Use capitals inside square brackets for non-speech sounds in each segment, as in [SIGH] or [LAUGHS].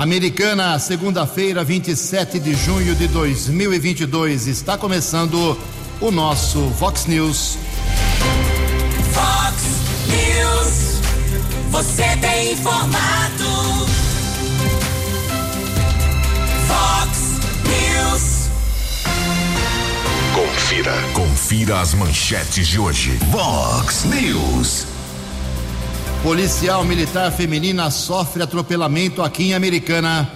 Americana, segunda-feira, 27 de junho de 2022. Está começando o nosso Vox News. Vox News. Você tem informado. Vox News. Confira. Confira as manchetes de hoje. Vox News. Policial militar feminina sofre atropelamento aqui em Americana.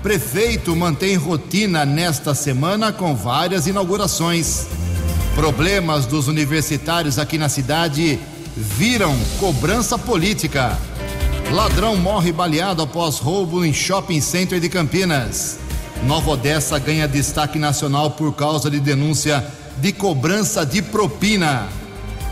Prefeito mantém rotina nesta semana com várias inaugurações. Problemas dos universitários aqui na cidade viram cobrança política. Ladrão morre baleado após roubo em shopping center de Campinas. Nova Odessa ganha destaque nacional por causa de denúncia de cobrança de propina.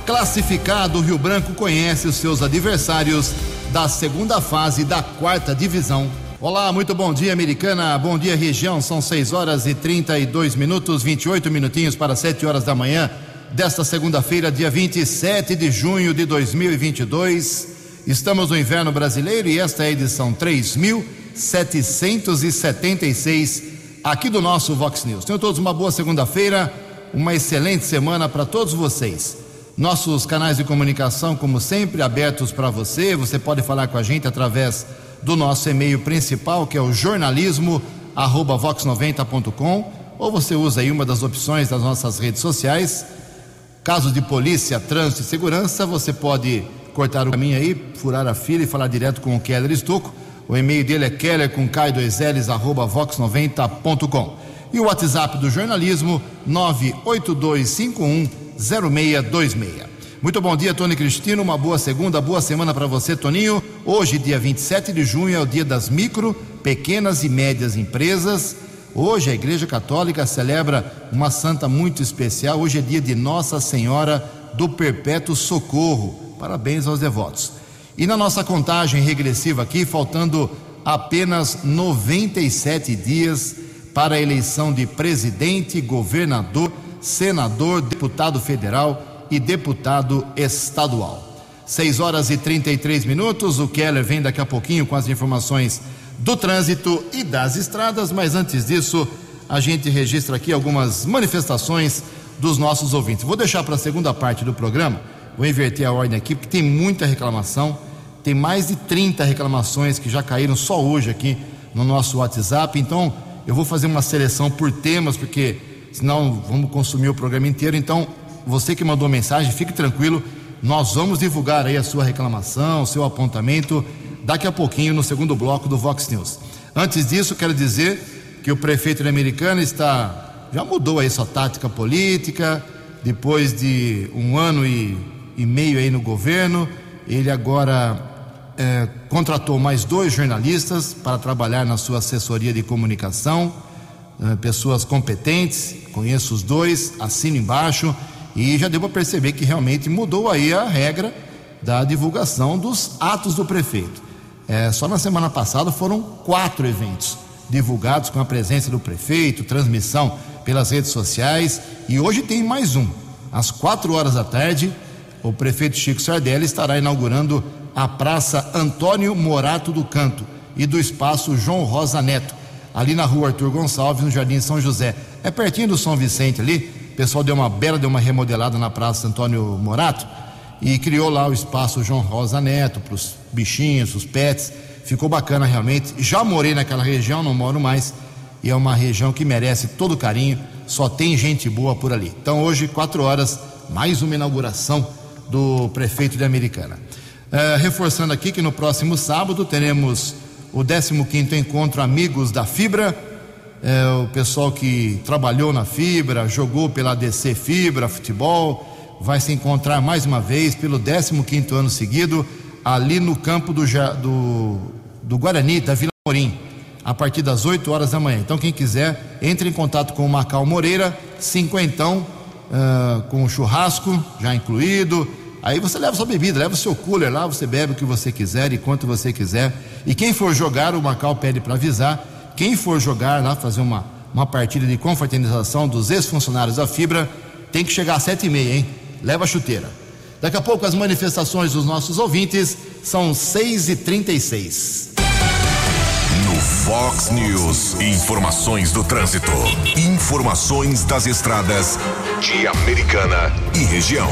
Classificado, o Rio Branco conhece os seus adversários da segunda fase da quarta divisão. Olá, muito bom dia, americana. Bom dia, região. São 6 horas e 32 minutos, 28 minutinhos para 7 horas da manhã desta segunda-feira, dia 27 de junho de 2022. Estamos no inverno brasileiro e esta é a edição 3776 aqui do nosso Vox News. Tenham todos uma boa segunda-feira, uma excelente semana para todos vocês. Nossos canais de comunicação, como sempre, abertos para você. Você pode falar com a gente através do nosso e-mail principal, que é o jornalismo@vox90.com, ou você usa aí uma das opções das nossas redes sociais. Casos de polícia, trânsito e segurança, você pode cortar o caminho aí, furar a fila e falar direto com o Keller Estocco. O e-mail dele é keller com vox90.com. E o WhatsApp do jornalismo 98251 0626. Muito bom dia, Tony Cristino. Uma boa segunda, boa semana para você, Toninho. Hoje, dia 27 de junho, é o dia das micro, pequenas e médias empresas. Hoje a Igreja Católica celebra uma santa muito especial. Hoje é dia de Nossa Senhora do Perpétuo Socorro. Parabéns aos devotos. E na nossa contagem regressiva aqui, faltando apenas 97 dias para a eleição de presidente, governador senador, deputado federal e deputado estadual. 6 horas e 33 minutos. O Keller vem daqui a pouquinho com as informações do trânsito e das estradas, mas antes disso, a gente registra aqui algumas manifestações dos nossos ouvintes. Vou deixar para a segunda parte do programa, vou inverter a ordem aqui, porque tem muita reclamação. Tem mais de 30 reclamações que já caíram só hoje aqui no nosso WhatsApp. Então, eu vou fazer uma seleção por temas, porque senão vamos consumir o programa inteiro. Então, você que mandou mensagem, fique tranquilo, nós vamos divulgar aí a sua reclamação, o seu apontamento, daqui a pouquinho no segundo bloco do Vox News. Antes disso, quero dizer que o prefeito americano está, já mudou aí sua tática política, depois de um ano e, e meio aí no governo, ele agora é, contratou mais dois jornalistas para trabalhar na sua assessoria de comunicação eh, pessoas competentes, conheço os dois, assino embaixo e já para perceber que realmente mudou aí a regra da divulgação dos atos do prefeito. É, só na semana passada foram quatro eventos divulgados com a presença do prefeito, transmissão pelas redes sociais e hoje tem mais um. Às quatro horas da tarde, o prefeito Chico Sardelli estará inaugurando a Praça Antônio Morato do Canto e do Espaço João Rosa Neto ali na rua Arthur Gonçalves, no Jardim São José. É pertinho do São Vicente ali. O pessoal deu uma bela, deu uma remodelada na Praça Antônio Morato e criou lá o espaço João Rosa Neto para os bichinhos, os pets. Ficou bacana realmente. Já morei naquela região, não moro mais. E é uma região que merece todo carinho. Só tem gente boa por ali. Então hoje, quatro horas, mais uma inauguração do prefeito de Americana. É, reforçando aqui que no próximo sábado teremos o 15 encontro Amigos da Fibra. É, o pessoal que trabalhou na Fibra, jogou pela DC Fibra, futebol, vai se encontrar mais uma vez pelo 15 ano seguido, ali no campo do, do, do Guarani, da Vila Morim, a partir das 8 horas da manhã. Então, quem quiser, entre em contato com o Macau Moreira, cinquentão, uh, com o churrasco já incluído Aí você leva sua bebida, leva o seu cooler lá, você bebe o que você quiser e quanto você quiser. E quem for jogar, o Macau pede para avisar. Quem for jogar lá, fazer uma, uma partida de confraternização dos ex-funcionários da Fibra, tem que chegar às sete e meia, hein? Leva a chuteira. Daqui a pouco as manifestações dos nossos ouvintes são seis e trinta e seis. No Fox News. Informações do trânsito. Informações das estradas de Americana e região.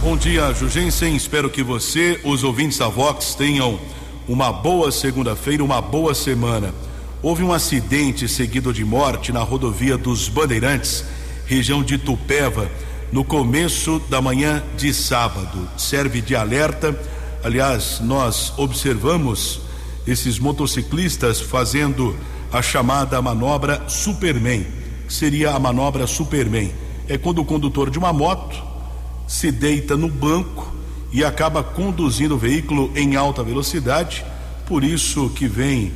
Bom dia, Jugensen. Espero que você, os ouvintes da Vox, tenham uma boa segunda-feira, uma boa semana. Houve um acidente seguido de morte na rodovia dos Bandeirantes, região de Tupéva, no começo da manhã de sábado. Serve de alerta. Aliás, nós observamos esses motociclistas fazendo a chamada manobra Superman, que seria a manobra Superman. É quando o condutor de uma moto se deita no banco e acaba conduzindo o veículo em alta velocidade, por isso que vem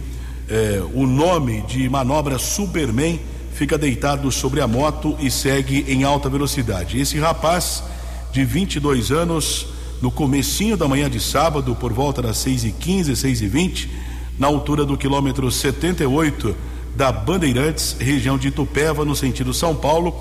eh, o nome de manobra Superman, fica deitado sobre a moto e segue em alta velocidade. Esse rapaz de 22 anos, no comecinho da manhã de sábado, por volta das 6 e 15 6 e 20 na altura do quilômetro 78 da Bandeirantes, região de Itupeva, no sentido São Paulo,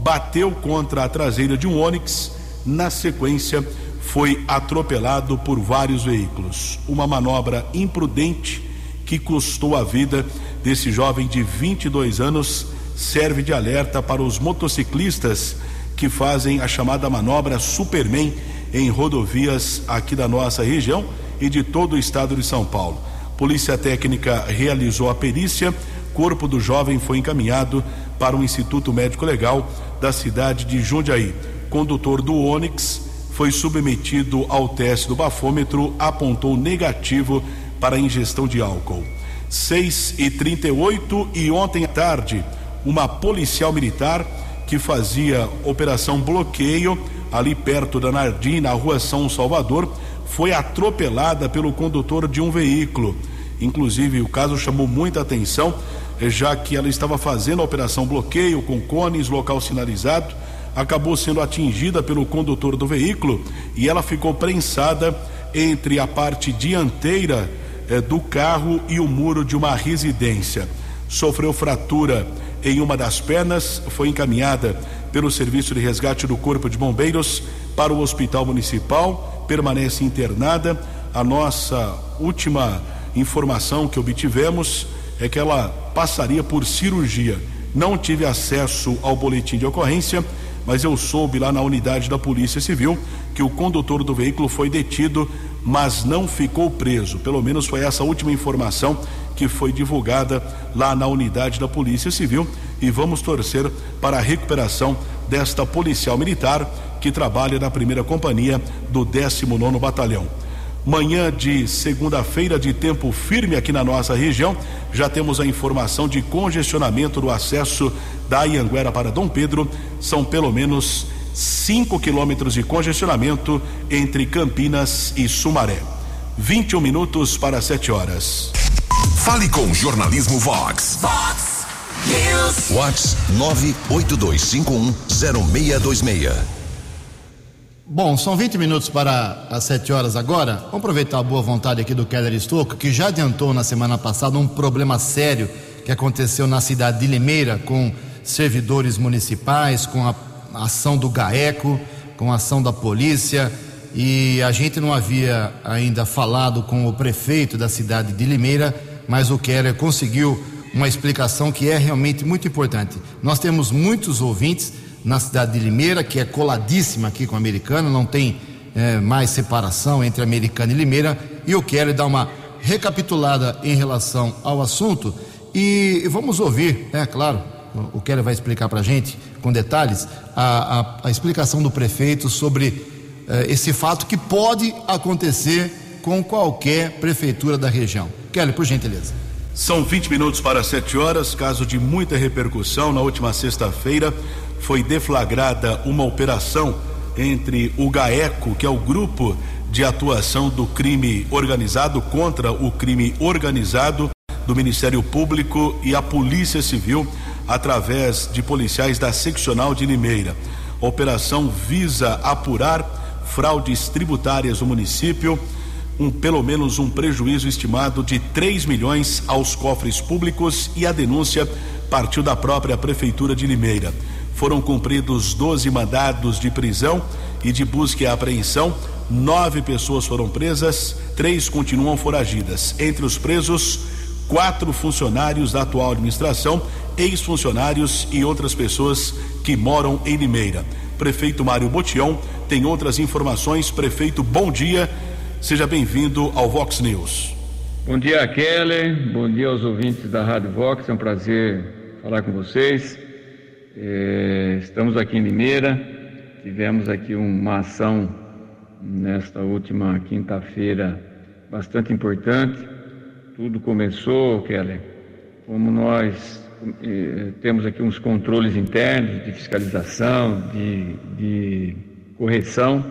bateu contra a traseira de um Onix, na sequência foi atropelado por vários veículos. Uma manobra imprudente que custou a vida desse jovem de 22 anos serve de alerta para os motociclistas que fazem a chamada manobra Superman em rodovias aqui da nossa região e de todo o estado de São Paulo. Polícia Técnica realizou a perícia, corpo do jovem foi encaminhado para o Instituto Médico Legal da cidade de Jundiaí. Condutor do Onix foi submetido ao teste do bafômetro, apontou negativo para ingestão de álcool. 6 e 38 e ontem à tarde, uma policial militar que fazia operação bloqueio ali perto da Nardim, na rua São Salvador, foi atropelada pelo condutor de um veículo. Inclusive, o caso chamou muita atenção, já que ela estava fazendo a operação bloqueio com cones, local sinalizado acabou sendo atingida pelo condutor do veículo e ela ficou prensada entre a parte dianteira eh, do carro e o muro de uma residência. Sofreu fratura em uma das pernas, foi encaminhada pelo Serviço de Resgate do Corpo de Bombeiros para o Hospital Municipal, permanece internada. A nossa última informação que obtivemos é que ela passaria por cirurgia. Não tive acesso ao boletim de ocorrência mas eu soube lá na unidade da Polícia Civil que o condutor do veículo foi detido, mas não ficou preso. Pelo menos foi essa última informação que foi divulgada lá na unidade da Polícia Civil e vamos torcer para a recuperação desta policial militar que trabalha na primeira companhia do 19 Batalhão. Manhã de segunda-feira de tempo firme aqui na nossa região. Já temos a informação de congestionamento do acesso da Ianguera para Dom Pedro. São pelo menos 5 quilômetros de congestionamento entre Campinas e Sumaré. 21 minutos para 7 horas. Fale com Jornalismo Vox. Vox News. Vox 982510626. Bom, são 20 minutos para as 7 horas agora. Vamos aproveitar a boa vontade aqui do Keller Estouco, que já adiantou na semana passada um problema sério que aconteceu na cidade de Limeira com servidores municipais, com a ação do GAECO, com a ação da polícia. E a gente não havia ainda falado com o prefeito da cidade de Limeira, mas o Keller conseguiu uma explicação que é realmente muito importante. Nós temos muitos ouvintes na cidade de Limeira, que é coladíssima aqui com a Americana, não tem é, mais separação entre Americana e Limeira. E eu quero dar uma recapitulada em relação ao assunto e vamos ouvir, é claro, o Keller vai explicar para a gente com detalhes a, a, a, explicação do prefeito sobre eh, esse fato que pode acontecer com qualquer prefeitura da região. Keller, por gentileza. São 20 minutos para 7 horas, caso de muita repercussão. Na última sexta-feira, foi deflagrada uma operação entre o GAECO, que é o grupo de atuação do crime organizado contra o crime organizado do Ministério Público e a Polícia Civil, através de policiais da seccional de Limeira. A operação visa apurar fraudes tributárias no município, um, pelo menos um prejuízo estimado de 3 milhões aos cofres públicos e a denúncia partiu da própria Prefeitura de Limeira. Foram cumpridos 12 mandados de prisão e de busca e apreensão. Nove pessoas foram presas, três continuam foragidas. Entre os presos, quatro funcionários da atual administração, ex-funcionários e outras pessoas que moram em Limeira. Prefeito Mário Botião tem outras informações. Prefeito, bom dia. Seja bem-vindo ao Vox News. Bom dia, Kelly. Bom dia aos ouvintes da Rádio Vox. É um prazer falar com vocês. É, estamos aqui em Limeira. Tivemos aqui uma ação nesta última quinta-feira bastante importante. Tudo começou, Kelly, como nós eh, temos aqui uns controles internos de fiscalização, de, de correção.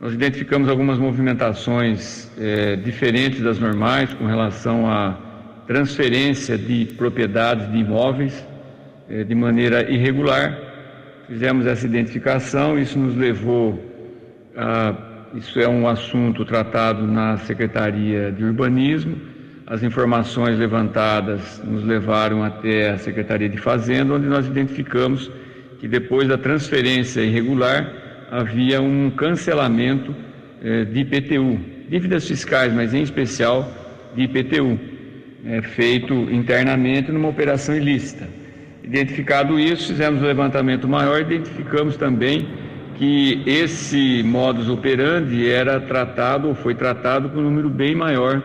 Nós identificamos algumas movimentações eh, diferentes das normais com relação à transferência de propriedades de imóveis eh, de maneira irregular. Fizemos essa identificação, isso nos levou a. Isso é um assunto tratado na Secretaria de Urbanismo as informações levantadas nos levaram até a Secretaria de Fazenda, onde nós identificamos que depois da transferência irregular havia um cancelamento eh, de IPTU, dívidas fiscais, mas em especial de IPTU, eh, feito internamente numa operação ilícita. Identificado isso, fizemos um levantamento maior, identificamos também que esse modus operandi era tratado ou foi tratado com um número bem maior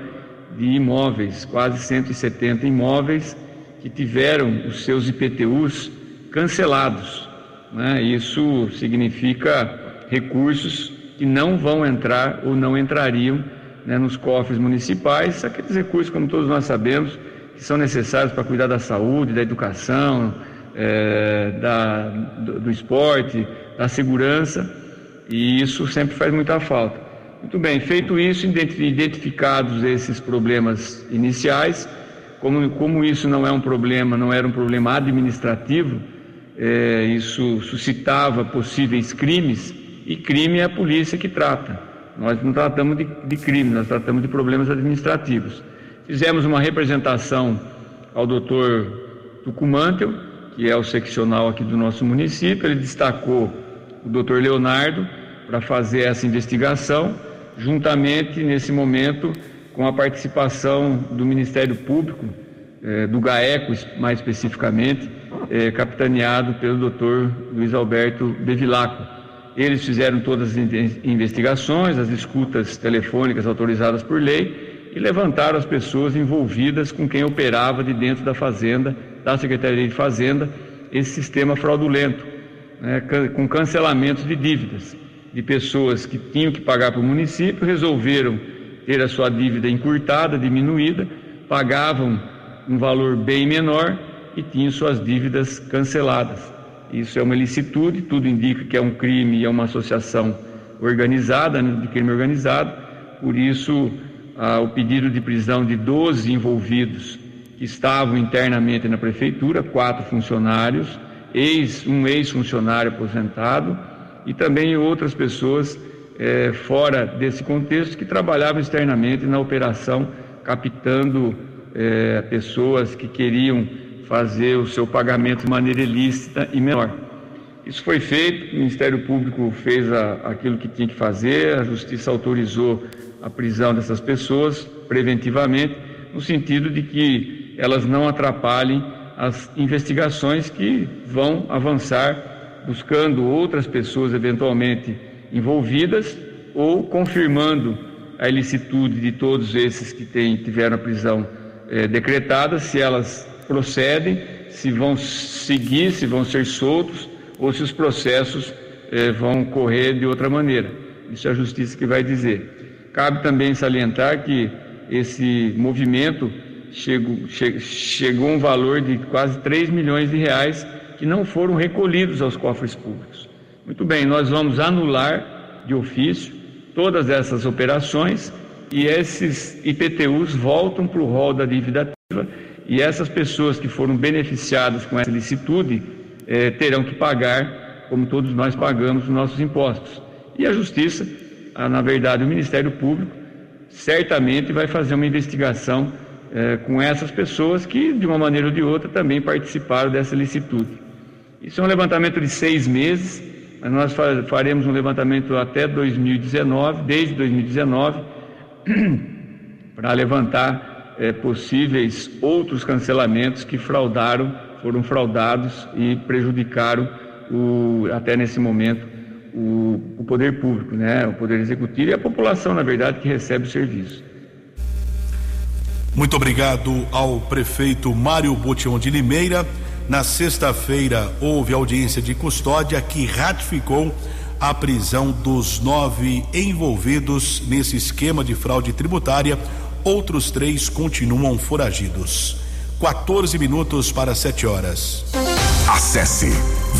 de imóveis, quase 170 imóveis que tiveram os seus IPTUs cancelados. Né? Isso significa recursos que não vão entrar ou não entrariam né, nos cofres municipais, aqueles recursos, como todos nós sabemos, que são necessários para cuidar da saúde, da educação, é, da, do, do esporte, da segurança, e isso sempre faz muita falta. Muito bem, feito isso, identificados esses problemas iniciais, como, como isso não é um problema, não era um problema administrativo, é, isso suscitava possíveis crimes, e crime é a polícia que trata. Nós não tratamos de, de crime, nós tratamos de problemas administrativos. Fizemos uma representação ao doutor Tucumantel, que é o seccional aqui do nosso município, ele destacou o doutor Leonardo para fazer essa investigação juntamente nesse momento com a participação do Ministério Público, eh, do GAECO mais especificamente, eh, capitaneado pelo doutor Luiz Alberto Bevilacqua. Eles fizeram todas as investigações, as escutas telefônicas autorizadas por lei e levantaram as pessoas envolvidas com quem operava de dentro da Fazenda, da Secretaria de Fazenda, esse sistema fraudulento, né, com cancelamentos de dívidas de pessoas que tinham que pagar para o município, resolveram ter a sua dívida encurtada, diminuída, pagavam um valor bem menor e tinham suas dívidas canceladas. Isso é uma ilicitude, tudo indica que é um crime e é uma associação organizada, né, de crime organizado, por isso o pedido de prisão de 12 envolvidos que estavam internamente na prefeitura, quatro funcionários, ex, um ex-funcionário aposentado, e também outras pessoas é, fora desse contexto que trabalhavam externamente na operação, captando é, pessoas que queriam fazer o seu pagamento de maneira ilícita e menor. Isso foi feito, o Ministério Público fez a, aquilo que tinha que fazer, a Justiça autorizou a prisão dessas pessoas preventivamente, no sentido de que elas não atrapalhem as investigações que vão avançar buscando outras pessoas eventualmente envolvidas ou confirmando a ilicitude de todos esses que têm, tiveram a prisão é, decretada, se elas procedem, se vão seguir, se vão ser soltos ou se os processos é, vão correr de outra maneira. Isso é a justiça que vai dizer. Cabe também salientar que esse movimento chegou, che, chegou a um valor de quase 3 milhões de reais que não foram recolhidos aos cofres públicos. Muito bem, nós vamos anular de ofício todas essas operações e esses IPTUs voltam para o rol da dívida ativa e essas pessoas que foram beneficiadas com essa licitude eh, terão que pagar, como todos nós pagamos, os nossos impostos. E a Justiça, na verdade, o Ministério Público, certamente vai fazer uma investigação eh, com essas pessoas que, de uma maneira ou de outra, também participaram dessa licitude. Isso é um levantamento de seis meses, mas nós faremos um levantamento até 2019, desde 2019, [CLEARS THROAT] para levantar é, possíveis outros cancelamentos que fraudaram, foram fraudados e prejudicaram o, até nesse momento o, o poder público, né, o poder executivo e a população, na verdade, que recebe o serviço. Muito obrigado ao prefeito Mário Botion de Limeira. Na sexta-feira houve audiência de custódia que ratificou a prisão dos nove envolvidos nesse esquema de fraude tributária. Outros três continuam foragidos. 14 minutos para 7 horas. Acesse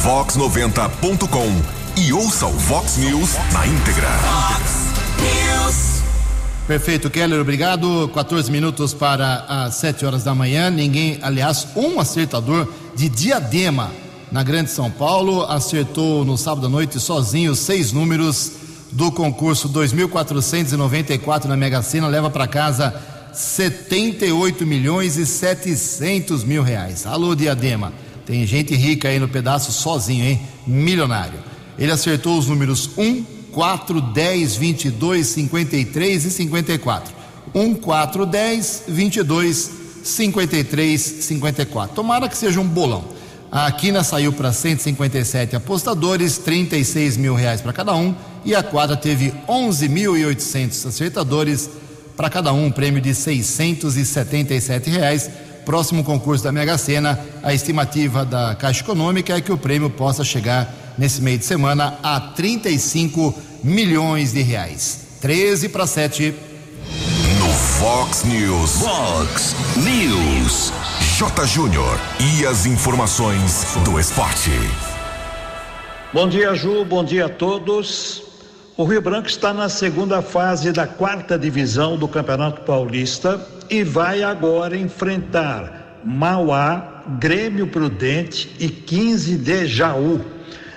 vox90.com e ouça o Vox News na íntegra. Vox News. Perfeito, Keller, obrigado. 14 minutos para as 7 horas da manhã. Ninguém, aliás, um acertador de diadema na Grande São Paulo acertou no sábado à noite sozinho seis números do concurso 2494 na Mega Sena, leva para casa 78 milhões e 700 mil reais. Alô, Diadema. Tem gente rica aí no pedaço sozinho, hein? Milionário. Ele acertou os números 1, 4, 10, 22, 53 e 54. 1, 4, 10, 22, 53, 54. Tomara que seja um bolão. A quina saiu para 157 apostadores, 36 mil reais para cada um, e a quadra teve 11.800 acertadores, para cada um um prêmio de 677 reais. Próximo concurso da Mega Sena, a estimativa da Caixa Econômica é que o prêmio possa chegar nesse meio de semana a 35 milhões de reais. 13 para 7. No Fox News. Fox News. J. Júnior. E as informações do esporte. Bom dia, Ju. Bom dia a todos. O Rio Branco está na segunda fase da quarta divisão do Campeonato Paulista e vai agora enfrentar Mauá, Grêmio Prudente e 15 de Jaú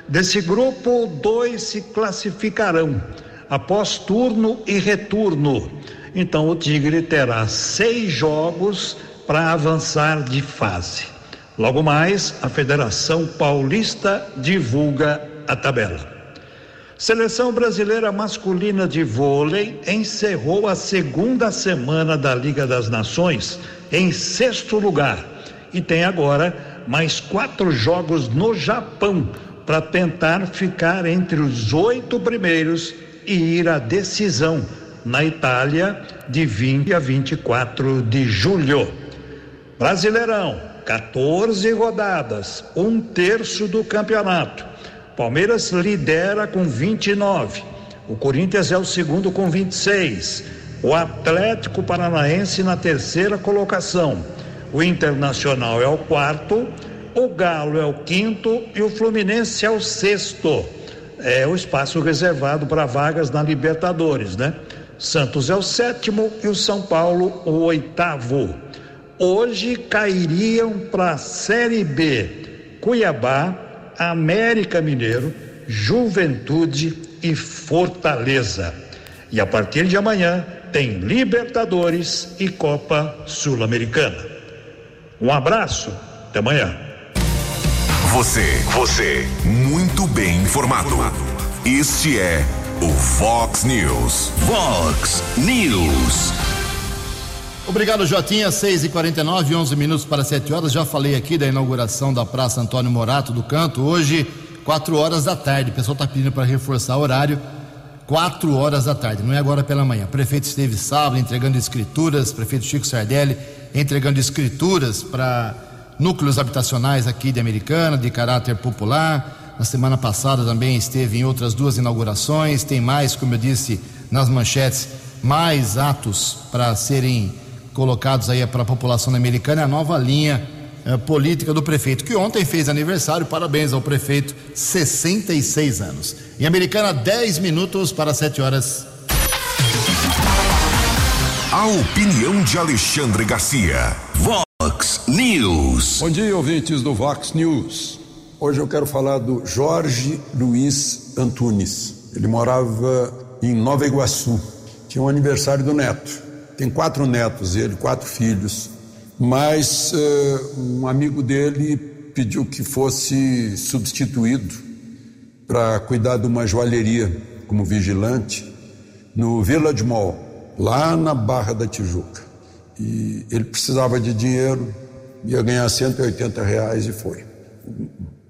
Desse grupo, dois se classificarão após turno e retorno. Então, o Tigre terá seis jogos para avançar de fase. Logo mais, a Federação Paulista divulga a tabela. Seleção brasileira masculina de vôlei encerrou a segunda semana da Liga das Nações em sexto lugar e tem agora mais quatro jogos no Japão para tentar ficar entre os oito primeiros e ir à decisão na Itália de 20 a 24 de julho. Brasileirão, 14 rodadas, um terço do campeonato. Palmeiras lidera com 29. O Corinthians é o segundo com 26. O Atlético Paranaense na terceira colocação. O Internacional é o quarto o Galo é o quinto e o Fluminense é o sexto. É o espaço reservado para vagas na Libertadores, né? Santos é o sétimo e o São Paulo o oitavo. Hoje cairiam para a Série B Cuiabá, América Mineiro, Juventude e Fortaleza. E a partir de amanhã tem Libertadores e Copa Sul-Americana. Um abraço, até amanhã. Você, você, muito bem informado. Este é o Fox News. Fox News. Obrigado, Jotinha. 6 e 49 11 minutos para 7 horas. Já falei aqui da inauguração da Praça Antônio Morato do Canto. Hoje, 4 horas da tarde. O pessoal está pedindo para reforçar o horário. 4 horas da tarde, não é agora pela manhã. O prefeito esteve sábado entregando escrituras, prefeito Chico Sardelli entregando escrituras para núcleos habitacionais aqui de Americana, de caráter popular. Na semana passada também esteve em outras duas inaugurações. Tem mais, como eu disse nas manchetes, mais atos para serem colocados aí para a população americana. É a nova linha eh, política do prefeito, que ontem fez aniversário. Parabéns ao prefeito, 66 anos. Em Americana, 10 minutos para 7 horas. A opinião de Alexandre Garcia. Vox News. Bom dia, ouvintes do Vox News. Hoje eu quero falar do Jorge Luiz Antunes. Ele morava em Nova Iguaçu. Tinha um aniversário do neto. Tem quatro netos, ele, quatro filhos. Mas uh, um amigo dele pediu que fosse substituído para cuidar de uma joalheria como vigilante no Village Mall, lá na Barra da Tijuca. E ele precisava de dinheiro, ia ganhar 180 reais e foi.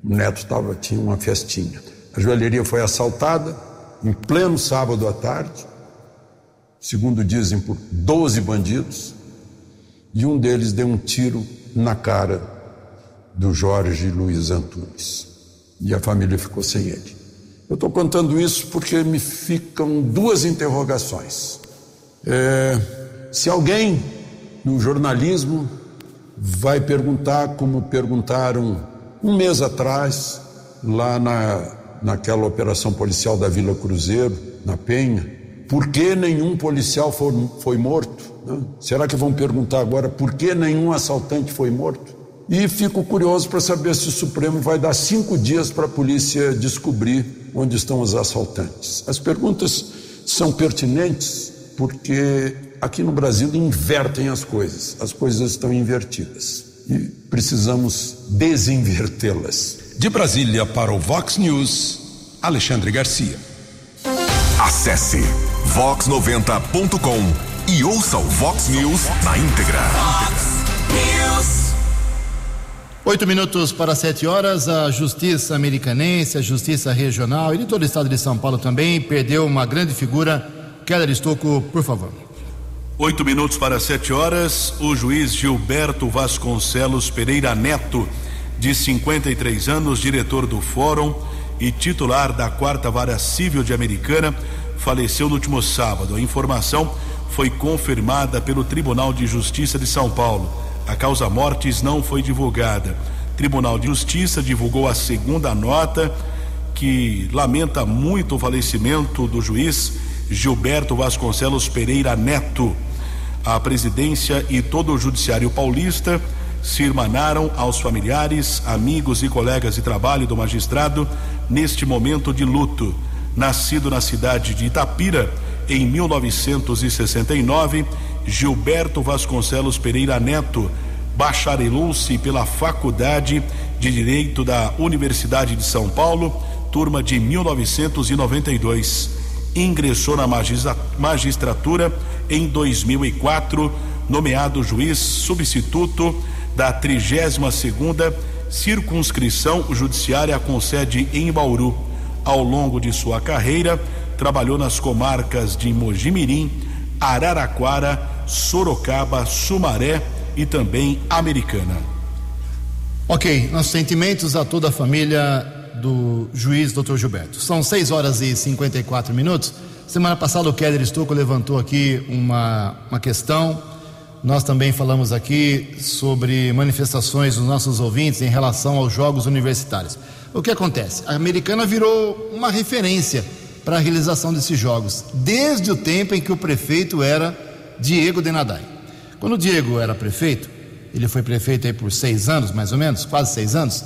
O neto tava, tinha uma festinha. A joalheria foi assaltada em pleno sábado à tarde, segundo dizem, por 12 bandidos, e um deles deu um tiro na cara do Jorge Luiz Antunes. E a família ficou sem ele. Eu estou contando isso porque me ficam duas interrogações. É, se alguém no jornalismo vai perguntar, como perguntaram um mês atrás, lá na, naquela operação policial da Vila Cruzeiro, na Penha, por que nenhum policial foi, foi morto? Né? Será que vão perguntar agora por que nenhum assaltante foi morto? E fico curioso para saber se o Supremo vai dar cinco dias para a polícia descobrir onde estão os assaltantes. As perguntas são pertinentes porque aqui no Brasil invertem as coisas, as coisas estão invertidas e precisamos desinvertê-las. De Brasília para o Vox News, Alexandre Garcia. Acesse vox90.com e ouça o Vox News na íntegra. News. Oito minutos para sete horas, a Justiça Americanense, a Justiça Regional e de todo o estado de São Paulo também perdeu uma grande figura. Keller Estocco, por favor. Oito minutos para sete horas, o juiz Gilberto Vasconcelos Pereira Neto, de 53 anos, diretor do Fórum e titular da Quarta Vara Civil de Americana, faleceu no último sábado. A informação foi confirmada pelo Tribunal de Justiça de São Paulo. A causa mortes não foi divulgada. Tribunal de Justiça divulgou a segunda nota que lamenta muito o falecimento do juiz Gilberto Vasconcelos Pereira Neto a presidência e todo o judiciário paulista se irmanaram aos familiares, amigos e colegas de trabalho do magistrado neste momento de luto. Nascido na cidade de Itapira em 1969, Gilberto Vasconcelos Pereira Neto bacharelou-se pela Faculdade de Direito da Universidade de São Paulo, turma de 1992 ingressou na magistratura em 2004, nomeado juiz substituto da 32 segunda circunscrição judiciária com sede em Bauru. Ao longo de sua carreira, trabalhou nas comarcas de Mojimirim, Araraquara, Sorocaba, Sumaré e também Americana. Ok, nossos sentimentos a toda a família do juiz Dr. Gilberto. São 6 horas e 54 minutos. Semana passada o Keller Estocco levantou aqui uma, uma questão. Nós também falamos aqui sobre manifestações dos nossos ouvintes em relação aos jogos universitários. O que acontece? A americana virou uma referência para a realização desses jogos, desde o tempo em que o prefeito era Diego Denadai. Quando o Diego era prefeito, ele foi prefeito aí por seis anos, mais ou menos, quase seis anos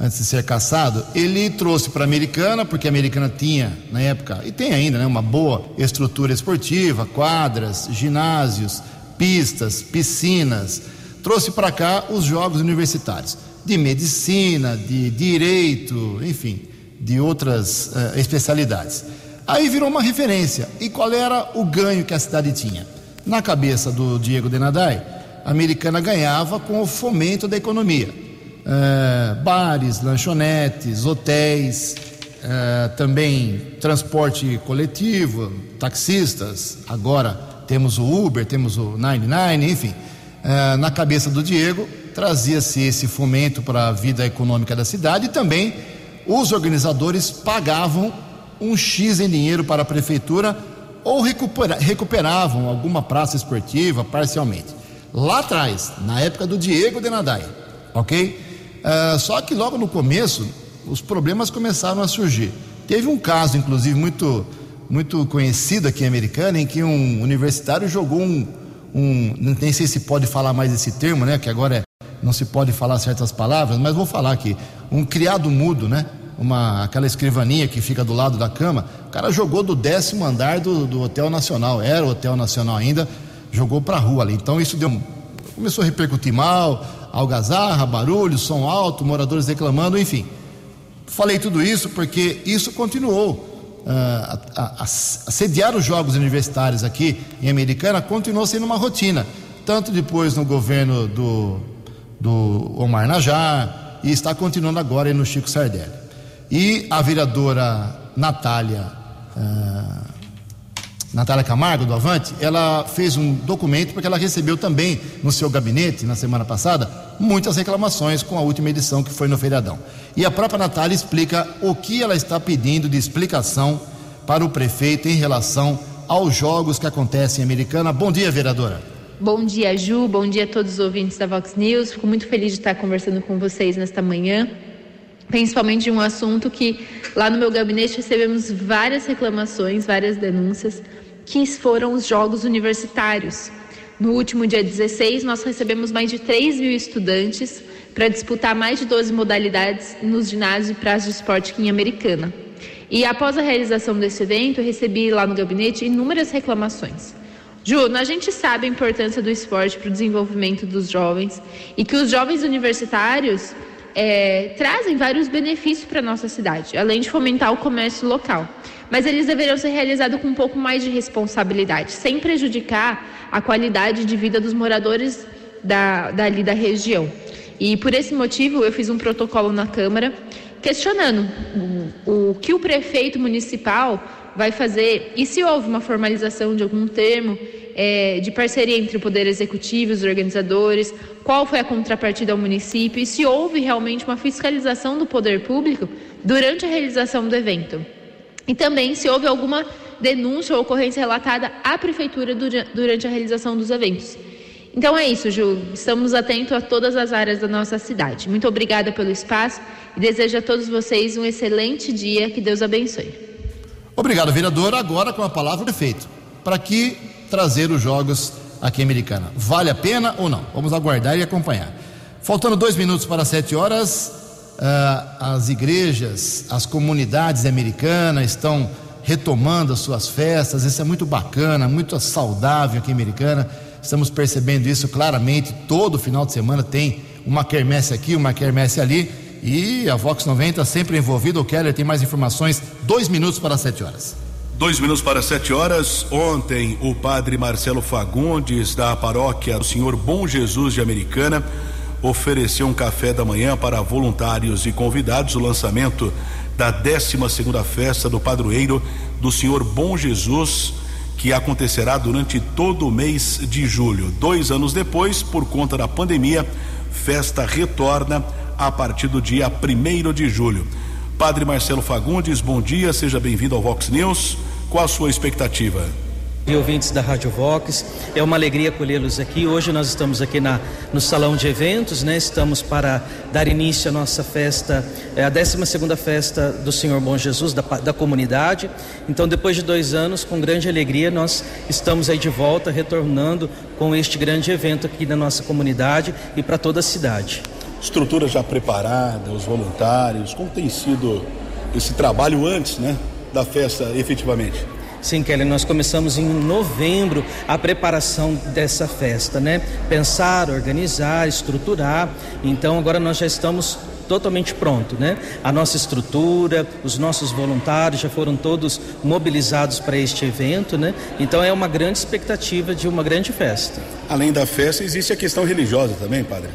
antes de ser caçado, ele trouxe para a Americana, porque a Americana tinha, na época, e tem ainda, né, uma boa estrutura esportiva, quadras, ginásios, pistas, piscinas. Trouxe para cá os jogos universitários, de medicina, de direito, enfim, de outras uh, especialidades. Aí virou uma referência. E qual era o ganho que a cidade tinha? Na cabeça do Diego Denadai, a Americana ganhava com o fomento da economia uh, bares, lanchonetes, hotéis, uh, também transporte coletivo, taxistas. Agora temos o Uber, temos o 99, enfim. Uh, na cabeça do Diego trazia-se esse fomento para a vida econômica da cidade e também os organizadores pagavam um X em dinheiro para a prefeitura ou recupera, recuperavam alguma praça esportiva parcialmente. Lá atrás, na época do Diego Denadai, ok? Uh, só que logo no começo os problemas começaram a surgir. Teve um caso, inclusive, muito, muito conhecido aqui em Americana, em que um universitário jogou um, um. Nem sei se pode falar mais esse termo, né? Que agora é, não se pode falar certas palavras, mas vou falar aqui. Um criado mudo, né? Uma, aquela escrivaninha que fica do lado da cama. O cara jogou do décimo andar do, do Hotel Nacional, era o Hotel Nacional ainda, jogou para a rua ali. Então isso deu, começou a repercutir mal algazarra, barulho, som alto, moradores reclamando, enfim. Falei tudo isso porque isso continuou. Uh, a, os jogos universitários aqui em Americana continuou sendo uma rotina. tanto depois no governo do, do Omar Najar e está continuando agora no Chico Sardelli. E a vereadora Natália. Uh, Natália Camargo, do Avante, ela fez um documento porque ela recebeu também no seu gabinete, na semana passada, muitas reclamações com a última edição que foi no feriadão. E a própria Natália explica o que ela está pedindo de explicação para o prefeito em relação aos jogos que acontecem em Americana. Bom dia, vereadora. Bom dia, Ju. Bom dia a todos os ouvintes da Vox News. Fico muito feliz de estar conversando com vocês nesta manhã principalmente de um assunto que lá no meu gabinete recebemos várias reclamações, várias denúncias que foram os Jogos Universitários. No último dia 16, nós recebemos mais de 3 mil estudantes para disputar mais de 12 modalidades nos ginásios e praças de esporte aqui em Americana. E após a realização desse evento, eu recebi lá no gabinete inúmeras reclamações. Ju, a gente sabe a importância do esporte para o desenvolvimento dos jovens e que os jovens universitários é, trazem vários benefícios para a nossa cidade, além de fomentar o comércio local mas eles deveriam ser realizados com um pouco mais de responsabilidade, sem prejudicar a qualidade de vida dos moradores da, dali da região. E por esse motivo eu fiz um protocolo na Câmara questionando o, o que o prefeito municipal vai fazer e se houve uma formalização de algum termo é, de parceria entre o Poder Executivo e os organizadores, qual foi a contrapartida ao município e se houve realmente uma fiscalização do poder público durante a realização do evento. E também se houve alguma denúncia ou ocorrência relatada à prefeitura durante a realização dos eventos. Então é isso, Ju. Estamos atentos a todas as áreas da nossa cidade. Muito obrigada pelo espaço e desejo a todos vocês um excelente dia. Que Deus abençoe. Obrigado, vereador. Agora com a palavra prefeito. Para que trazer os jogos aqui em Americana? Vale a pena ou não? Vamos aguardar e acompanhar. Faltando dois minutos para sete horas, ah, as igrejas, as comunidades americanas estão retomando as suas festas. Isso é muito bacana, muito saudável aqui em Americana. Estamos percebendo isso claramente. Todo final de semana tem uma quermesse aqui, uma quermesse ali. E a Vox 90 sempre envolvida. O Keller tem mais informações. Dois minutos para sete horas. Dois minutos para sete horas. Ontem, o padre Marcelo Fagundes, da paróquia do Senhor Bom Jesus de Americana, ofereceu um café da manhã para voluntários e convidados. O lançamento da 12 segunda festa do padroeiro do Senhor Bom Jesus, que acontecerá durante todo o mês de julho. Dois anos depois, por conta da pandemia, festa retorna a partir do dia 1 de julho. Padre Marcelo Fagundes, bom dia, seja bem-vindo ao Vox News. Qual a sua expectativa? e ouvintes da Rádio Vox. É uma alegria colhê-los aqui. Hoje nós estamos aqui na, no salão de eventos, né? Estamos para dar início à nossa festa, é a 12 segunda festa do Senhor Bom Jesus da, da comunidade. Então, depois de dois anos, com grande alegria, nós estamos aí de volta, retornando com este grande evento aqui na nossa comunidade e para toda a cidade. Estrutura já preparada, os voluntários, como tem sido esse trabalho antes, né, da festa efetivamente? Sim, Kelly, nós começamos em novembro a preparação dessa festa, né? Pensar, organizar, estruturar. Então agora nós já estamos totalmente pronto, né? A nossa estrutura, os nossos voluntários já foram todos mobilizados para este evento, né? Então é uma grande expectativa de uma grande festa. Além da festa, existe a questão religiosa também, padre?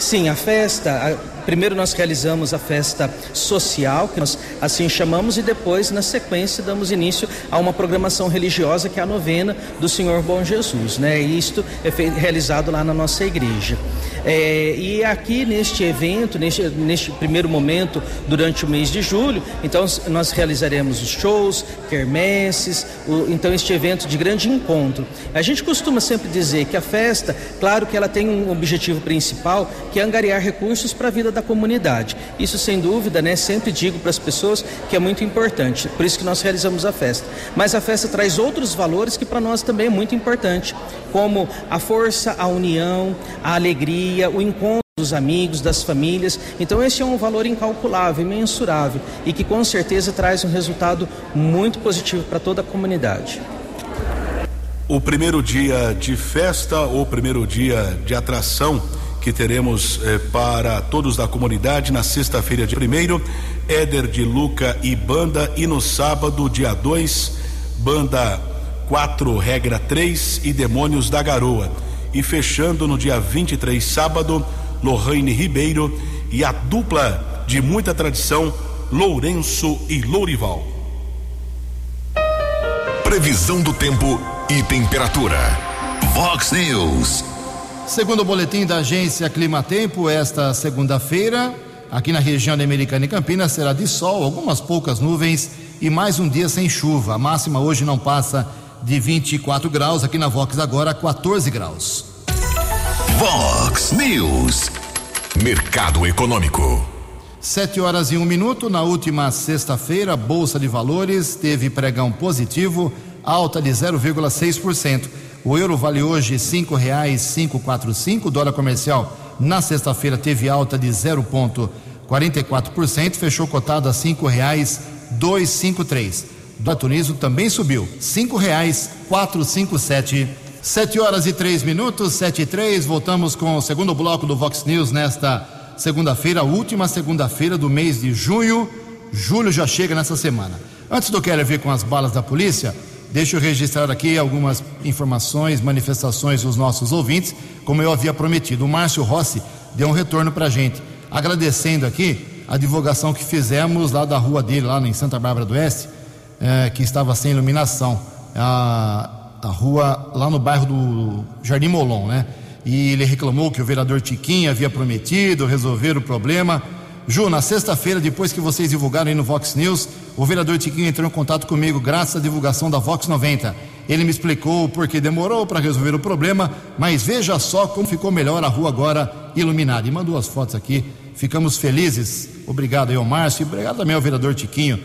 Sim, a festa, a, primeiro nós realizamos a festa social, que nós assim chamamos, e depois, na sequência, damos início a uma programação religiosa, que é a novena do Senhor Bom Jesus, né? E isto é feito, realizado lá na nossa igreja. É, e aqui neste evento, neste, neste primeiro momento, durante o mês de julho, então nós realizaremos os shows, quermesses, o, então este evento de grande encontro. A gente costuma sempre dizer que a festa, claro que ela tem um objetivo principal, que é angariar recursos para a vida da comunidade. Isso sem dúvida, né? Sempre digo para as pessoas que é muito importante. Por isso que nós realizamos a festa. Mas a festa traz outros valores que para nós também é muito importante, como a força, a união, a alegria, o encontro dos amigos, das famílias. Então esse é um valor incalculável, imensurável e que com certeza traz um resultado muito positivo para toda a comunidade. O primeiro dia de festa ou primeiro dia de atração que teremos eh, para todos da comunidade na sexta-feira de primeiro, Éder de Luca e banda e no sábado, dia 2, banda 4, regra 3 e Demônios da Garoa. E fechando no dia 23, sábado, Lorraine Ribeiro e a dupla de muita tradição, Lourenço e Lourival. Previsão do tempo e temperatura. Vox News. Segundo o boletim da agência Climatempo, esta segunda-feira, aqui na região da Americana e Campinas, será de sol, algumas poucas nuvens e mais um dia sem chuva. A máxima hoje não passa de 24 graus, aqui na Vox agora 14 graus. Vox News. Mercado Econômico. Sete horas e um minuto. Na última sexta-feira, Bolsa de Valores teve pregão positivo, alta de 0,6%. O euro vale hoje cinco reais cinco quatro cinco. Dólar comercial na sexta-feira teve alta de 0,44%, fechou cotado a cinco reais dois cinco três. Dólar tunismo também subiu, cinco reais quatro cinco sete. Sete horas e três minutos, sete e três. Voltamos com o segundo bloco do Vox News nesta segunda-feira, última segunda-feira do mês de junho. Julho já chega nessa semana. Antes do Quero ver com as balas da polícia, deixa eu registrar aqui algumas informações, manifestações dos nossos ouvintes, como eu havia prometido. O Márcio Rossi deu um retorno para a gente, agradecendo aqui a divulgação que fizemos lá da rua dele, lá em Santa Bárbara do Oeste, eh, que estava sem iluminação. A, a rua lá no bairro do Jardim Molon, né? e ele reclamou que o vereador Tiquinho havia prometido resolver o problema. Ju, na sexta-feira, depois que vocês divulgaram aí no Vox News, o vereador Tiquinho entrou em contato comigo graças à divulgação da Vox 90. Ele me explicou por que demorou para resolver o problema, mas veja só como ficou melhor a rua agora iluminada. E mandou as fotos aqui. Ficamos felizes. Obrigado aí ao Márcio e obrigado também ao vereador Tiquinho,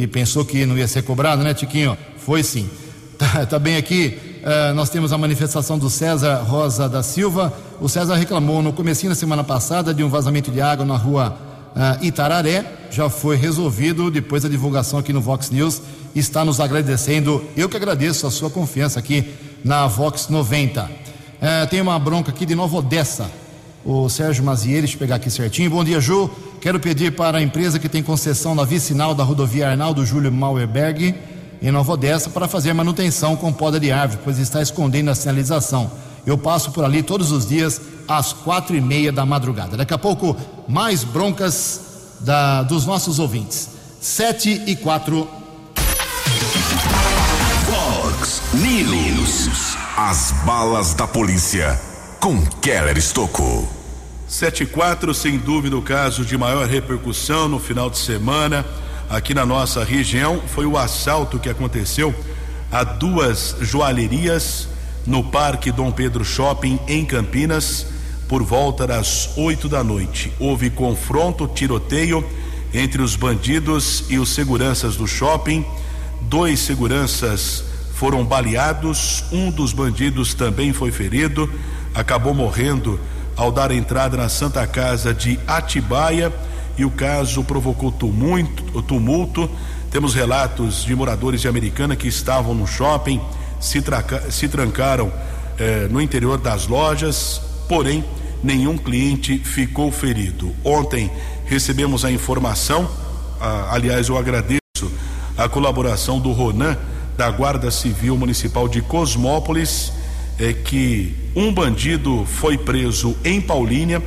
que pensou que não ia ser cobrado, né, Tiquinho? Foi sim. [LAUGHS] Tá, tá bem aqui Uh, nós temos a manifestação do César Rosa da Silva. O César reclamou no comecinho da semana passada de um vazamento de água na rua uh, Itararé. Já foi resolvido depois da divulgação aqui no Vox News. Está nos agradecendo. Eu que agradeço a sua confiança aqui na Vox 90. Uh, eh, tem uma bronca aqui de Nova Odessa. O Sérgio Mazieres, pegar aqui certinho. Bom dia, Ju. Quero pedir para a empresa que tem concessão na vicinal da rodovia Arnaldo Júlio Mauerberg em Nova Odessa para fazer manutenção com poda de árvore, pois está escondendo a sinalização. Eu passo por ali todos os dias às quatro e meia da madrugada. Daqui a pouco, mais broncas da, dos nossos ouvintes. Sete e quatro. Fox News. As balas da polícia com Keller Estocou. Sete e quatro, sem dúvida, o caso de maior repercussão no final de semana aqui na nossa região foi o assalto que aconteceu a duas joalherias no Parque Dom Pedro Shopping em Campinas por volta das 8 da noite. Houve confronto, tiroteio entre os bandidos e os seguranças do shopping. Dois seguranças foram baleados, um dos bandidos também foi ferido, acabou morrendo ao dar entrada na Santa Casa de Atibaia e o caso provocou tumulto, tumulto. Temos relatos de moradores de Americana que estavam no shopping, se, traca, se trancaram eh, no interior das lojas, porém nenhum cliente ficou ferido. Ontem recebemos a informação, ah, aliás, eu agradeço a colaboração do Ronan, da Guarda Civil Municipal de Cosmópolis, é que um bandido foi preso em Paulínia.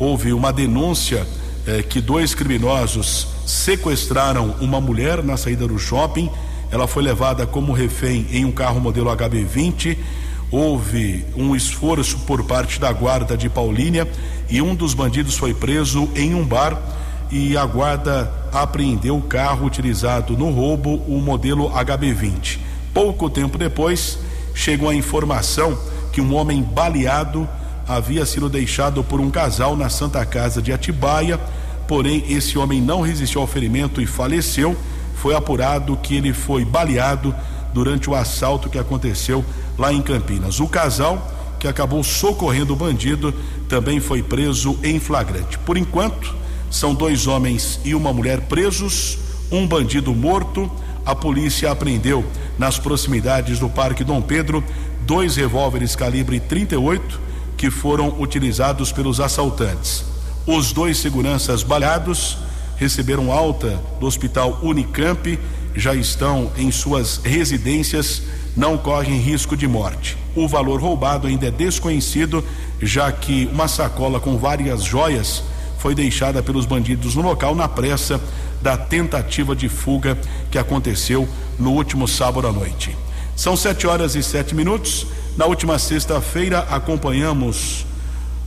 Houve uma denúncia é, que dois criminosos sequestraram uma mulher na saída do shopping. Ela foi levada como refém em um carro modelo HB20. Houve um esforço por parte da guarda de Paulínia e um dos bandidos foi preso em um bar e a guarda apreendeu o carro utilizado no roubo, o modelo HB20. Pouco tempo depois, chegou a informação que um homem baleado havia sido deixado por um casal na Santa Casa de Atibaia, porém esse homem não resistiu ao ferimento e faleceu. Foi apurado que ele foi baleado durante o assalto que aconteceu lá em Campinas. O casal que acabou socorrendo o bandido também foi preso em flagrante. Por enquanto, são dois homens e uma mulher presos, um bandido morto. A polícia apreendeu nas proximidades do Parque Dom Pedro dois revólveres calibre 38 que foram utilizados pelos assaltantes. Os dois seguranças baleados receberam alta do Hospital Unicamp, já estão em suas residências, não correm risco de morte. O valor roubado ainda é desconhecido, já que uma sacola com várias joias foi deixada pelos bandidos no local na pressa da tentativa de fuga que aconteceu no último sábado à noite. São sete horas e sete minutos. Na última sexta-feira acompanhamos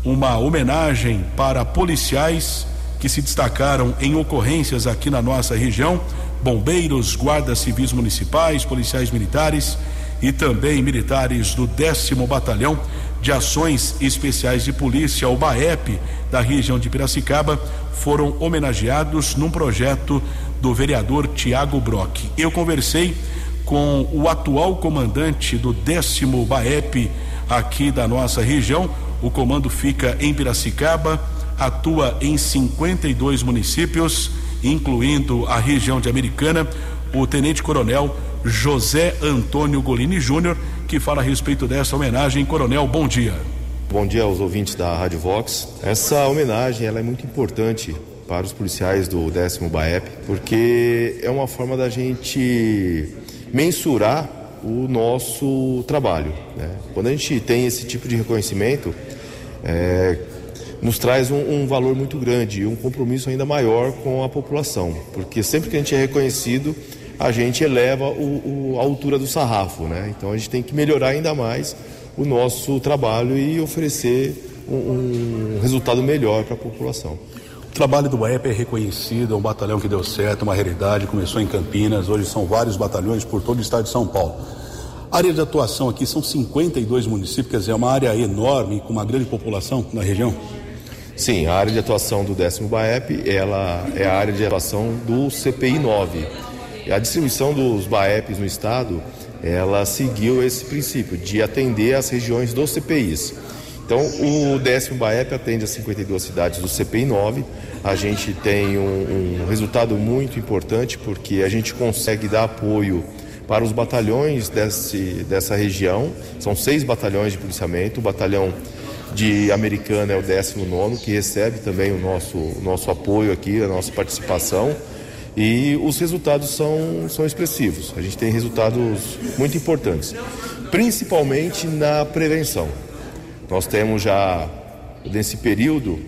uma homenagem para policiais que se destacaram em ocorrências aqui na nossa região, bombeiros, guardas civis municipais, policiais militares e também militares do décimo batalhão de ações especiais de polícia, o BAEP, da região de Piracicaba, foram homenageados num projeto do vereador Tiago Brock. Eu conversei com o atual comandante do décimo BAEP aqui da nossa região. O comando fica em Piracicaba, atua em 52 municípios, incluindo a região de Americana. O tenente-coronel José Antônio Golini Júnior, que fala a respeito dessa homenagem. Coronel, bom dia. Bom dia aos ouvintes da Rádio Vox. Essa homenagem ela é muito importante para os policiais do décimo BAEP, porque é uma forma da gente mensurar o nosso trabalho. Né? Quando a gente tem esse tipo de reconhecimento, é, nos traz um, um, valor muito grande e um compromisso ainda maior com a população, porque sempre que a gente é reconhecido, a gente eleva o, o, a altura do sarrafo, né? Então a gente tem que melhorar ainda mais o nosso trabalho e oferecer um, um resultado melhor para a população. O trabalho do BAEP é reconhecido, é um batalhão que deu certo, uma realidade, começou em Campinas, hoje são vários batalhões por todo o estado de São Paulo. A área de atuação aqui são 52 municípios, quer dizer, é uma área enorme, com uma grande população na região? Sim, a área de atuação do décimo BAEP, ela é a área de atuação do CPI 9 a distribuição dos BAEPs no estado, ela seguiu esse princípio de atender as regiões dos CPIs. Então, o décimo BAEP atende as 52 cidades do CPI 9. A gente tem um, um resultado muito importante porque a gente consegue dar apoio para os batalhões desse, dessa região. São seis batalhões de policiamento. O batalhão de Americana é o 19, que recebe também o nosso, o nosso apoio aqui, a nossa participação. E os resultados são, são expressivos. A gente tem resultados muito importantes, principalmente na prevenção. Nós temos já, nesse período,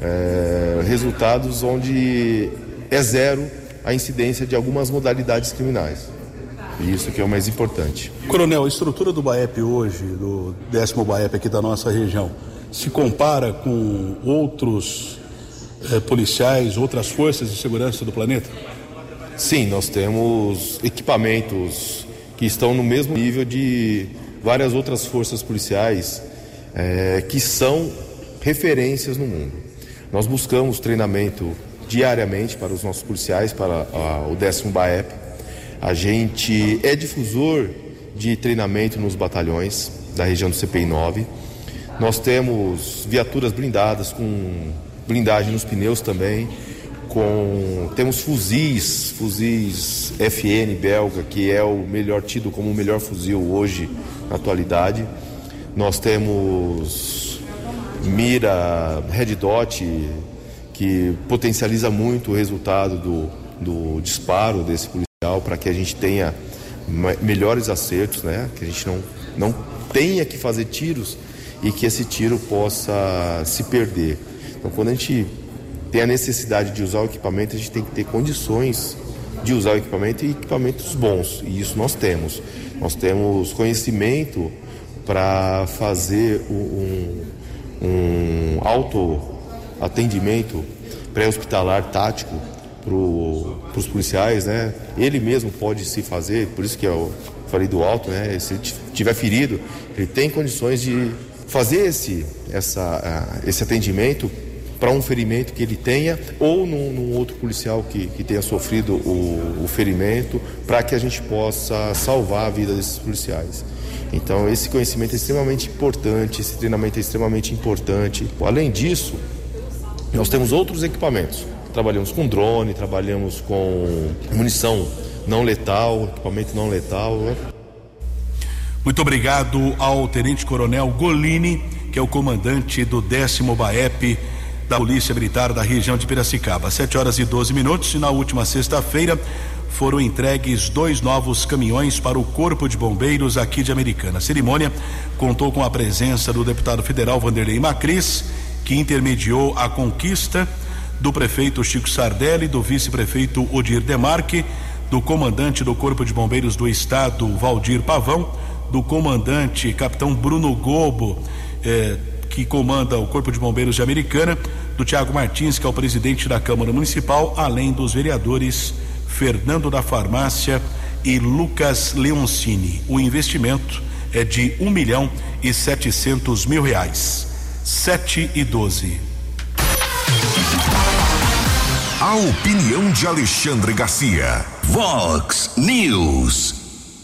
é, resultados onde é zero a incidência de algumas modalidades criminais. E isso que é o mais importante. Coronel, a estrutura do BAEP hoje, do décimo BAEP aqui da nossa região, se compara com outros eh, policiais, outras forças de segurança do planeta? Sim, nós temos equipamentos que estão no mesmo nível de várias outras forças policiais eh, que são referências no mundo. Nós buscamos treinamento diariamente para os nossos policiais, para a, o décimo BAEP. A gente é difusor de treinamento nos batalhões da região do CPI 9. Nós temos viaturas blindadas com blindagem nos pneus também, com temos fuzis, fuzis FN belga, que é o melhor tido como o melhor fuzil hoje na atualidade. Nós temos mira Red Dot, que potencializa muito o resultado do, do disparo desse policial para que a gente tenha melhores acertos, né? Que a gente não, não tenha que fazer tiros e que esse tiro possa se perder. Então, quando a gente tem a necessidade de usar o equipamento, a gente tem que ter condições de usar o equipamento e equipamentos bons. E isso nós temos. Nós temos conhecimento para fazer um, um auto atendimento pré-hospitalar tático para os policiais, né? Ele mesmo pode se fazer, por isso que eu falei do alto, né? Se tiver ferido, ele tem condições de fazer esse, essa, esse atendimento para um ferimento que ele tenha ou num, num outro policial que, que tenha sofrido o, o ferimento, para que a gente possa salvar a vida desses policiais. Então, esse conhecimento é extremamente importante, esse treinamento é extremamente importante. Além disso, nós temos outros equipamentos. Trabalhamos com drone, trabalhamos com munição não letal, equipamento não letal. Né? Muito obrigado ao Tenente Coronel Golini, que é o comandante do décimo BAEP da Polícia Militar da região de Piracicaba. 7 horas e 12 minutos e na última sexta-feira foram entregues dois novos caminhões para o Corpo de Bombeiros aqui de Americana. A cerimônia contou com a presença do deputado federal Vanderlei Macris, que intermediou a conquista do prefeito Chico Sardelli, do vice-prefeito Odir Demarque, do comandante do Corpo de Bombeiros do Estado, Valdir Pavão, do comandante capitão Bruno Gobo, eh, que comanda o Corpo de Bombeiros de Americana, do Tiago Martins, que é o presidente da Câmara Municipal, além dos vereadores Fernando da Farmácia e Lucas Leoncini. O investimento é de um milhão e setecentos mil reais. Sete e doze. A opinião de Alexandre Garcia. Vox News.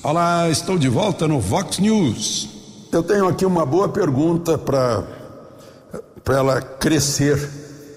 Olá, estou de volta no Vox News. Eu tenho aqui uma boa pergunta para para ela crescer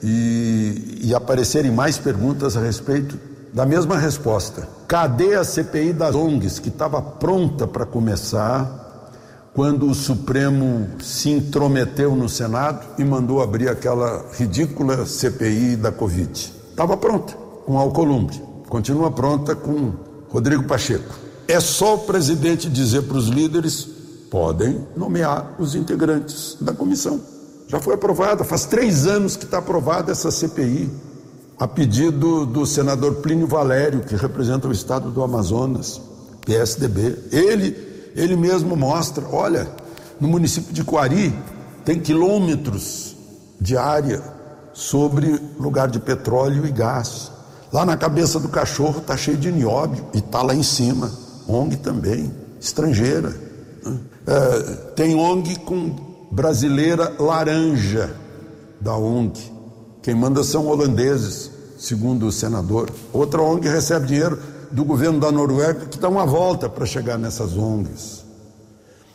e, e aparecerem mais perguntas a respeito da mesma resposta. Cadê a CPI das ONGs que estava pronta para começar quando o Supremo se intrometeu no Senado e mandou abrir aquela ridícula CPI da Covid? Estava pronta com Alcolumbre, continua pronta com Rodrigo Pacheco. É só o presidente dizer para os líderes: podem nomear os integrantes da comissão. Já foi aprovada, faz três anos que está aprovada essa CPI a pedido do senador Plínio Valério, que representa o estado do Amazonas, PSDB. Ele, ele mesmo mostra, olha, no município de Coari tem quilômetros de área sobre lugar de petróleo e gás. Lá na cabeça do cachorro está cheio de nióbio e está lá em cima. ONG também, estrangeira. É, tem ONG com brasileira laranja da ONG quem manda são holandeses, segundo o senador. Outra ONG recebe dinheiro do governo da Noruega que dá uma volta para chegar nessas ONGs.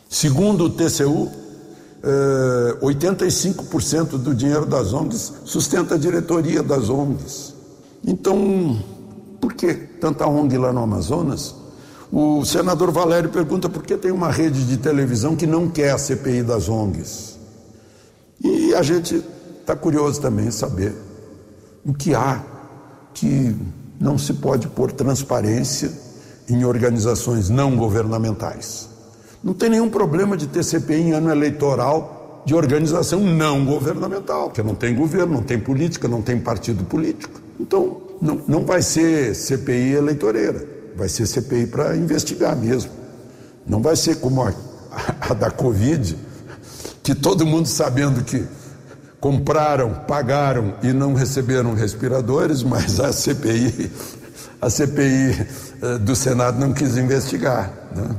Segundo o TCU, eh, 85% do dinheiro das ONGs sustenta a diretoria das ONGs. Então, por que tanta ONG lá no Amazonas? O senador Valério pergunta por que tem uma rede de televisão que não quer a CPI das ONGs. E a gente está curioso também saber o que há que não se pode pôr transparência em organizações não governamentais. Não tem nenhum problema de ter CPI em ano eleitoral de organização não governamental, que não tem governo, não tem política, não tem partido político. Então, não, não vai ser CPI eleitoreira, vai ser CPI para investigar mesmo. Não vai ser como a, a da Covid, que todo mundo sabendo que compraram, pagaram e não receberam respiradores, mas a CPI, a CPI eh, do Senado não quis investigar. Né?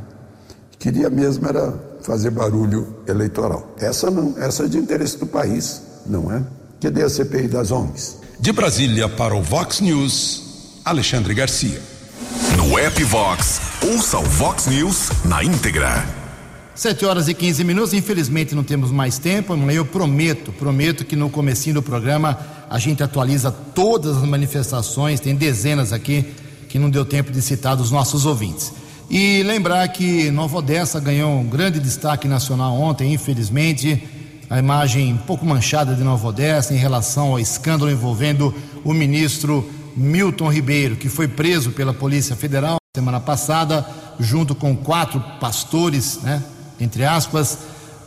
Queria mesmo era fazer barulho eleitoral. Essa não, essa é de interesse do país, não é? Cadê a CPI das ONGs? De Brasília para o Vox News, Alexandre Garcia. No app Vox, ouça o Vox News na íntegra. 7 horas e 15 minutos, infelizmente não temos mais tempo, eu prometo, prometo que no comecinho do programa a gente atualiza todas as manifestações, tem dezenas aqui que não deu tempo de citar dos nossos ouvintes. E lembrar que Nova Odessa ganhou um grande destaque nacional ontem, infelizmente, a imagem um pouco manchada de Nova Odessa em relação ao escândalo envolvendo o ministro Milton Ribeiro, que foi preso pela Polícia Federal semana passada, junto com quatro pastores, né, entre aspas,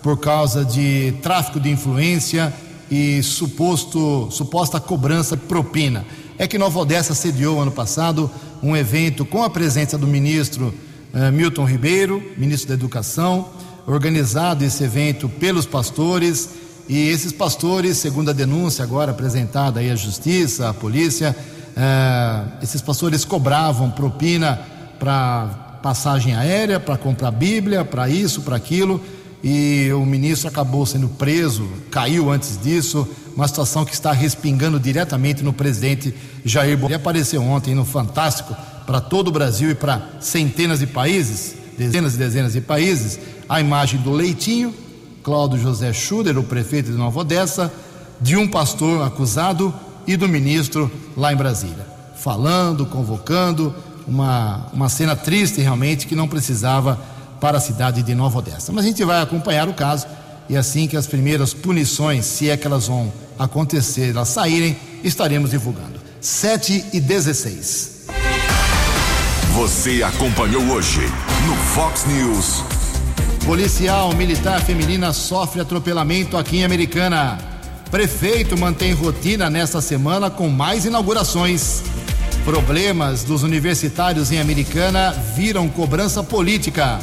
por causa de tráfico de influência e suposto, suposta cobrança propina. É que Nova Odessa sediou ano passado um evento com a presença do ministro eh, Milton Ribeiro, ministro da Educação, organizado esse evento pelos pastores e esses pastores, segundo a denúncia agora apresentada aí à justiça, à polícia, eh, esses pastores cobravam propina para passagem aérea para comprar Bíblia, para isso, para aquilo, e o ministro acabou sendo preso, caiu antes disso, uma situação que está respingando diretamente no presidente Jair Bolsonaro. Ele apareceu ontem no Fantástico para todo o Brasil e para centenas de países, dezenas e dezenas de países, a imagem do Leitinho, Cláudio José Schuder, o prefeito de Nova Odessa, de um pastor acusado e do ministro lá em Brasília, falando, convocando, uma, uma cena triste realmente que não precisava para a cidade de Nova Odessa. Mas a gente vai acompanhar o caso e assim que as primeiras punições, se é que elas vão acontecer, elas saírem, estaremos divulgando. 7 e 16. Você acompanhou hoje no Fox News. Policial militar feminina sofre atropelamento aqui em Americana. Prefeito mantém rotina nesta semana com mais inaugurações. Problemas dos universitários em Americana viram cobrança política.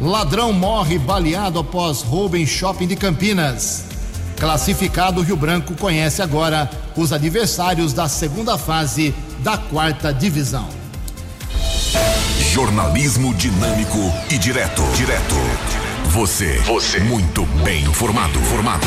Ladrão morre baleado após roubo em shopping de Campinas. Classificado Rio Branco conhece agora os adversários da segunda fase da quarta divisão. Jornalismo dinâmico e direto. Direto. Você. Você. Muito bem informado. Formado.